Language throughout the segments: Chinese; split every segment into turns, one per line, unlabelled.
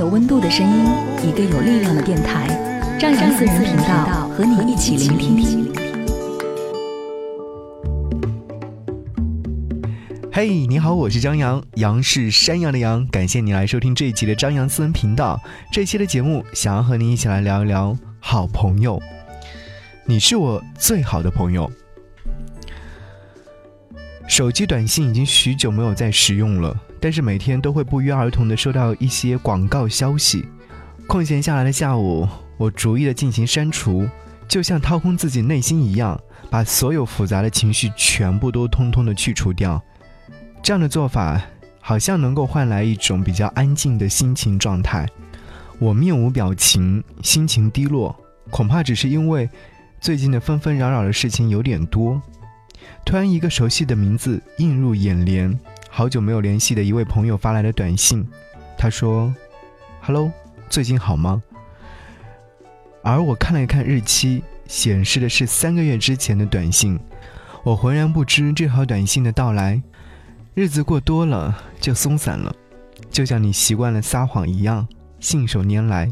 有
温度的声音，一个有力量的电台，张扬私人频道和你一起聆听。
嘿，你好，我是张扬，杨是山羊的羊。感谢你来收听这一期的张扬私人频道。这期的节目，想要和你一起来聊一聊好朋友。你是我最好的朋友。手机短信已经许久没有再使用了，但是每天都会不约而同的收到一些广告消息。空闲下来的下午，我逐一的进行删除，就像掏空自己内心一样，把所有复杂的情绪全部都通通的去除掉。这样的做法好像能够换来一种比较安静的心情状态。我面无表情，心情低落，恐怕只是因为最近的纷纷扰扰的事情有点多。突然，一个熟悉的名字映入眼帘，好久没有联系的一位朋友发来的短信。他说：“Hello，最近好吗？”而我看了一看日期，显示的是三个月之前的短信。我浑然不知这条短信的到来。日子过多了就松散了，就像你习惯了撒谎一样，信手拈来。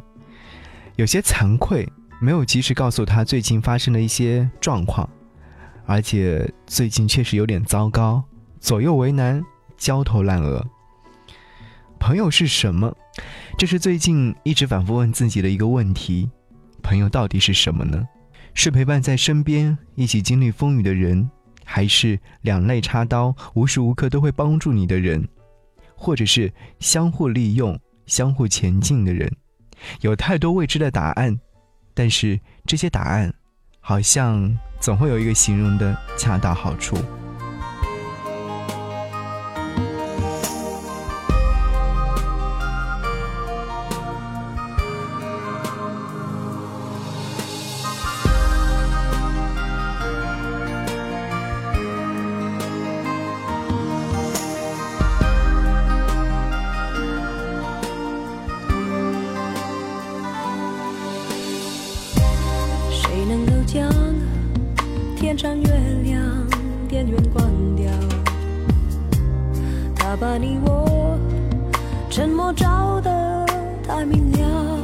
有些惭愧，没有及时告诉他最近发生的一些状况，而且最近确实有点糟糕，左右为难，焦头烂额。朋友是什么？这是最近一直反复问自己的一个问题。朋友到底是什么呢？是陪伴在身边，一起经历风雨的人。还是两肋插刀，无时无刻都会帮助你的人，或者是相互利用、相互前进的人，有太多未知的答案，但是这些答案，好像总会有一个形容的恰到好处。
把你我沉默照得太明了。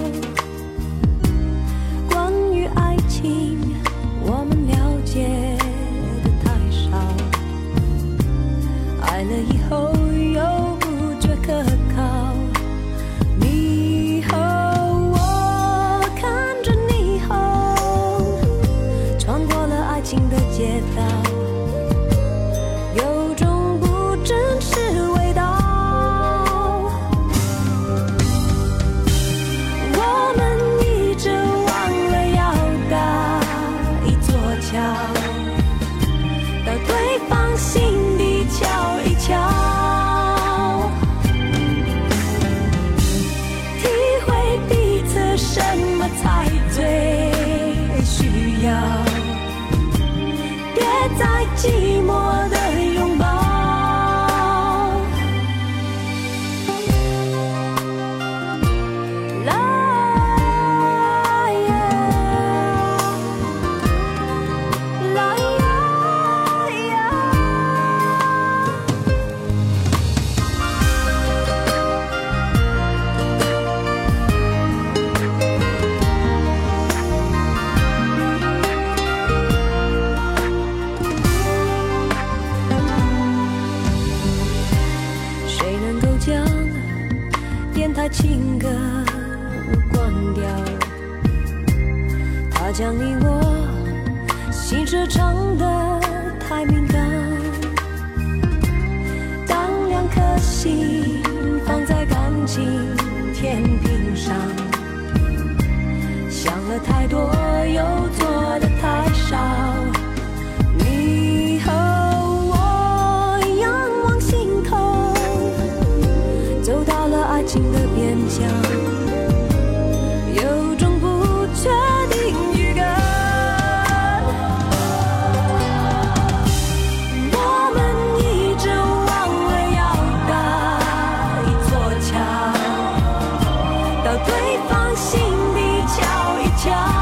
心放在感情天平上，想了太多， 쳐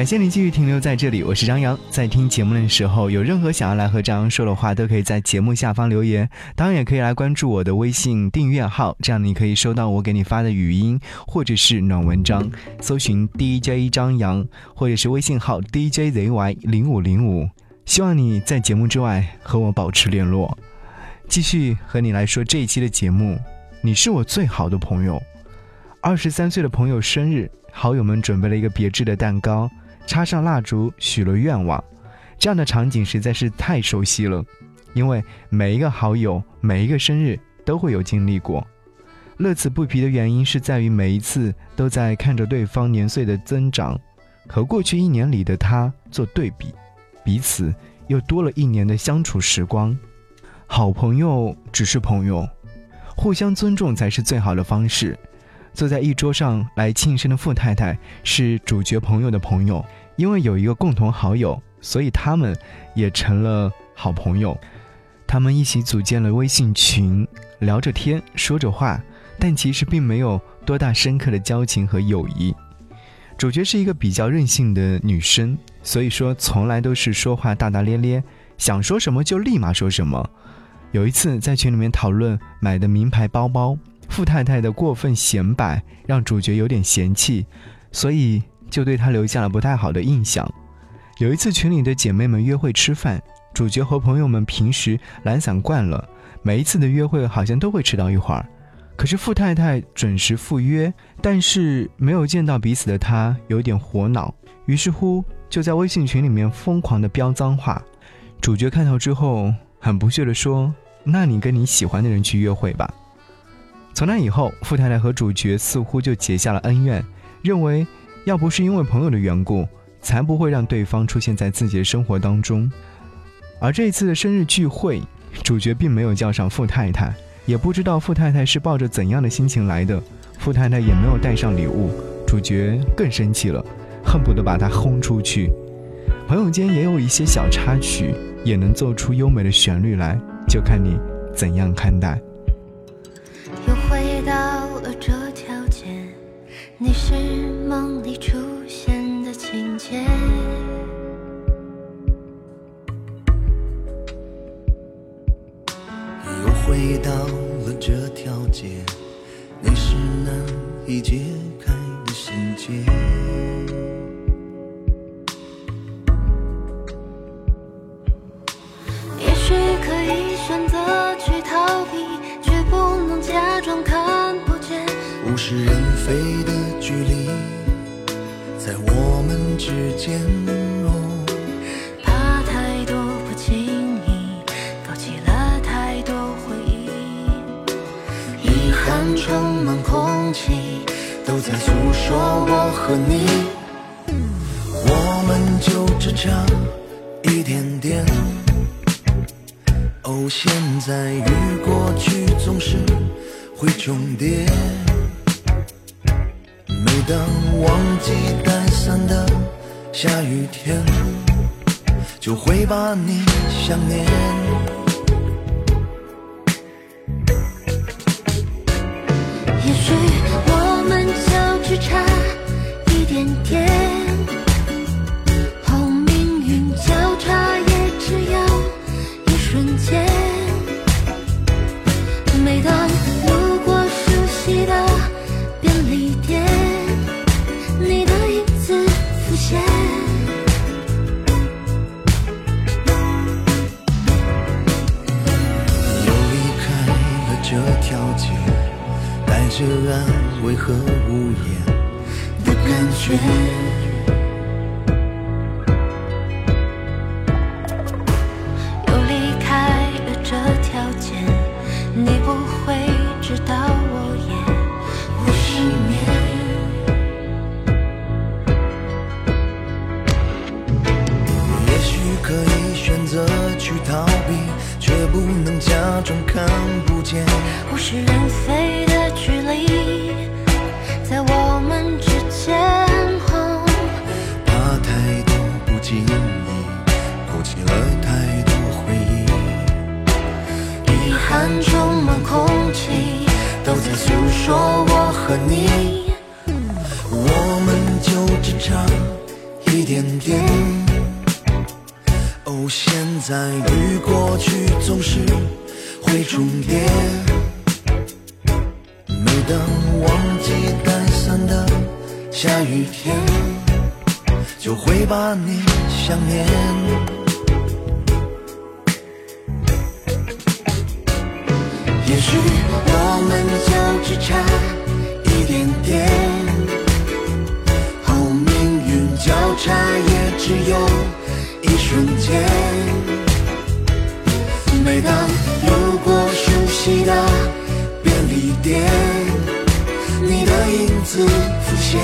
感谢你继续停留在这里，我是张扬。在听节目的时候，有任何想要来和张扬说的话，都可以在节目下方留言。当然，也可以来关注我的微信订阅号，这样你可以收到我给你发的语音或者是暖文章。搜寻 DJ 张扬，或者是微信号 DJZY 零五零五。希望你在节目之外和我保持联络。继续和你来说这一期的节目，你是我最好的朋友。二十三岁的朋友生日，好友们准备了一个别致的蛋糕，插上蜡烛，许了愿望。这样的场景实在是太熟悉了，因为每一个好友，每一个生日都会有经历过。乐此不疲的原因是在于每一次都在看着对方年岁的增长，和过去一年里的他做对比，彼此又多了一年的相处时光。好朋友只是朋友，互相尊重才是最好的方式。坐在一桌上来庆生的傅太太是主角朋友的朋友，因为有一个共同好友，所以他们也成了好朋友。他们一起组建了微信群，聊着天，说着话，但其实并没有多大深刻的交情和友谊。主角是一个比较任性的女生，所以说从来都是说话大大咧咧，想说什么就立马说什么。有一次在群里面讨论买的名牌包包。傅太太的过分显摆让主角有点嫌弃，所以就对她留下了不太好的印象。有一次群里的姐妹们约会吃饭，主角和朋友们平时懒散惯了，每一次的约会好像都会迟到一会儿。可是傅太太准时赴约，但是没有见到彼此的她有点火恼，于是乎就在微信群里面疯狂的飙脏话。主角看到之后很不屑的说：“那你跟你喜欢的人去约会吧。”从那以后，富太太和主角似乎就结下了恩怨，认为要不是因为朋友的缘故，才不会让对方出现在自己的生活当中。而这一次的生日聚会，主角并没有叫上富太太，也不知道富太太是抱着怎样的心情来的，富太太也没有带上礼物，主角更生气了，恨不得把她轰出去。朋友间也有一些小插曲，也能奏出优美的旋律来，就看你怎样看待。
了这条街，你是梦里出现的情节。
又回到了这条街，你是难以解开的心结。之间。哦，
怕太多不经意，勾起了太多回忆。
遗憾充满空气，都在诉说我和你。我们就只差一点点。哦，现在与过去总是会重叠。忘记带伞的下雨天，就会把你想念。和
你，
只有一瞬间。每当路过熟悉的便利店，你的影子浮现。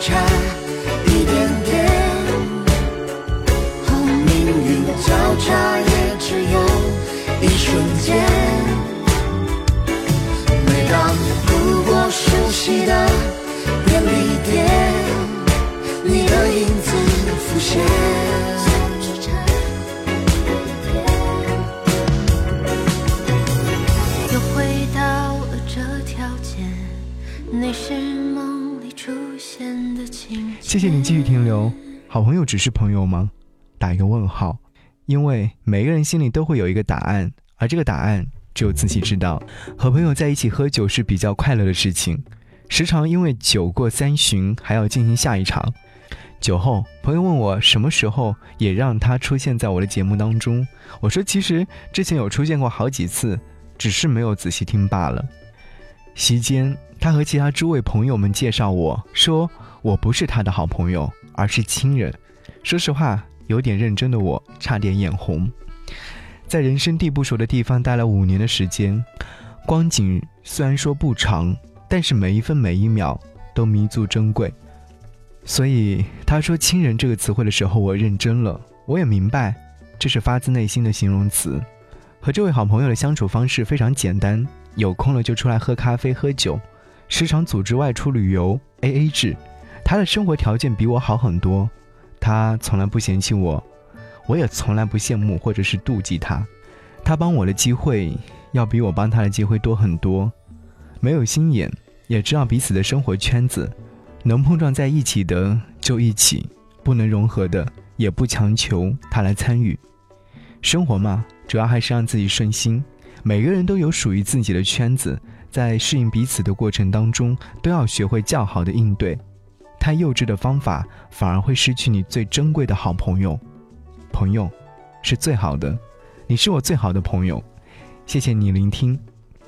差一点点，后命运交叉也只有一瞬间。每当路过熟悉的便利店。你的影子浮现。
又回到了这条街，你是梦。
谢谢你继续停留。好朋友只是朋友吗？打一个问号，因为每个人心里都会有一个答案，而这个答案只有自己知道。和朋友在一起喝酒是比较快乐的事情，时常因为酒过三巡，还要进行下一场。酒后，朋友问我什么时候也让他出现在我的节目当中，我说其实之前有出现过好几次，只是没有仔细听罢了。席间，他和其他诸位朋友们介绍我说我不是他的好朋友，而是亲人。说实话，有点认真的我差点眼红。在人生地不熟的地方待了五年的时间，光景虽然说不长，但是每一分每一秒都弥足珍贵。所以他说“亲人”这个词汇的时候，我认真了。我也明白，这是发自内心的形容词。和这位好朋友的相处方式非常简单，有空了就出来喝咖啡、喝酒，时常组织外出旅游，AA 制。他的生活条件比我好很多，他从来不嫌弃我，我也从来不羡慕或者是妒忌他。他帮我的机会要比我帮他的机会多很多，没有心眼，也知道彼此的生活圈子。能碰撞在一起的就一起，不能融合的也不强求他来参与。生活嘛，主要还是让自己顺心。每个人都有属于自己的圈子，在适应彼此的过程当中，都要学会较好的应对。太幼稚的方法，反而会失去你最珍贵的好朋友。朋友，是最好的，你是我最好的朋友。谢谢你聆听，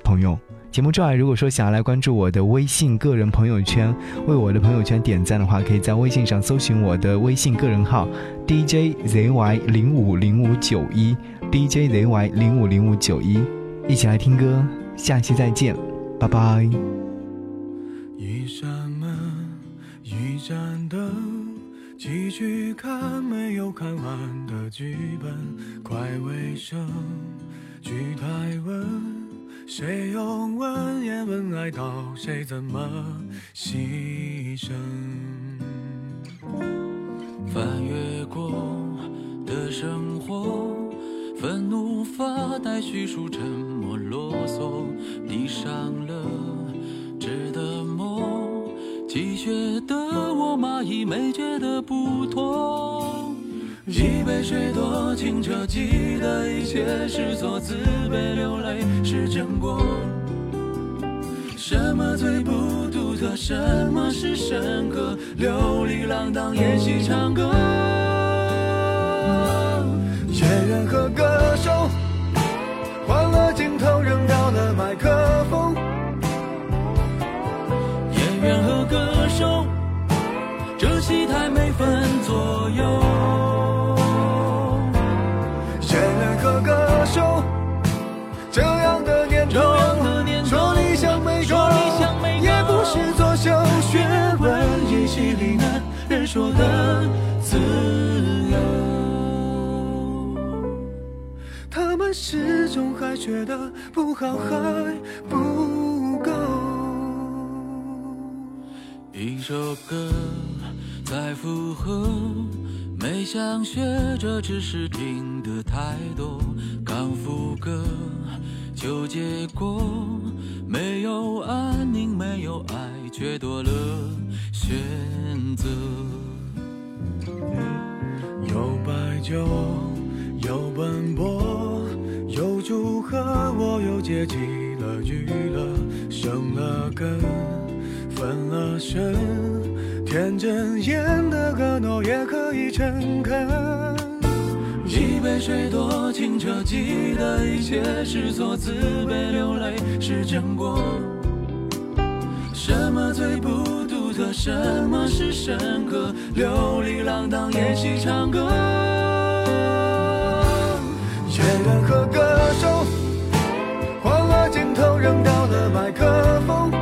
朋友。节目之外，如果说想要来关注我的微信个人朋友圈，为我的朋友圈点赞的话，可以在微信上搜寻我的微信个人号 DJZY 零五零五九一 DJZY 零五零五九一，一起来听歌，下期再见，拜拜。
一扇门，一盏灯，继续看没有看完的剧本，快尾声，剧台问。谁用文言文爱到谁怎么牺牲？翻越过的生活，愤怒发呆，叙述沉默啰嗦。
闭上了，值得梦。积雪的我，蚂蚁没觉得不痛。一杯水多清澈，记得一切是错，自卑流泪是真过。什么最不独特？什么是深刻？流离浪荡，演戏唱歌。
演员和歌手，换了镜头，扔掉了麦克风。
演员和歌手，这戏台没分左右。
演员和歌手，这样的念头，说理想没
说理想没够
也不是作秀学问，
演戏里难人说的
觉得不好还不够。
一首歌在附和，没想学，着只是听得太多。刚副歌就结果，没有安宁，没有爱，却多了选择。
有白酒，有奔波，有我又接起了娱乐，生了根，分了身，天真演的个诺也可以诚恳。
一杯水多清澈，记得一切是错，自卑流泪是真过。什么最不独特？什么是深刻？流离浪荡，演戏唱歌。
演员和歌手，的梦。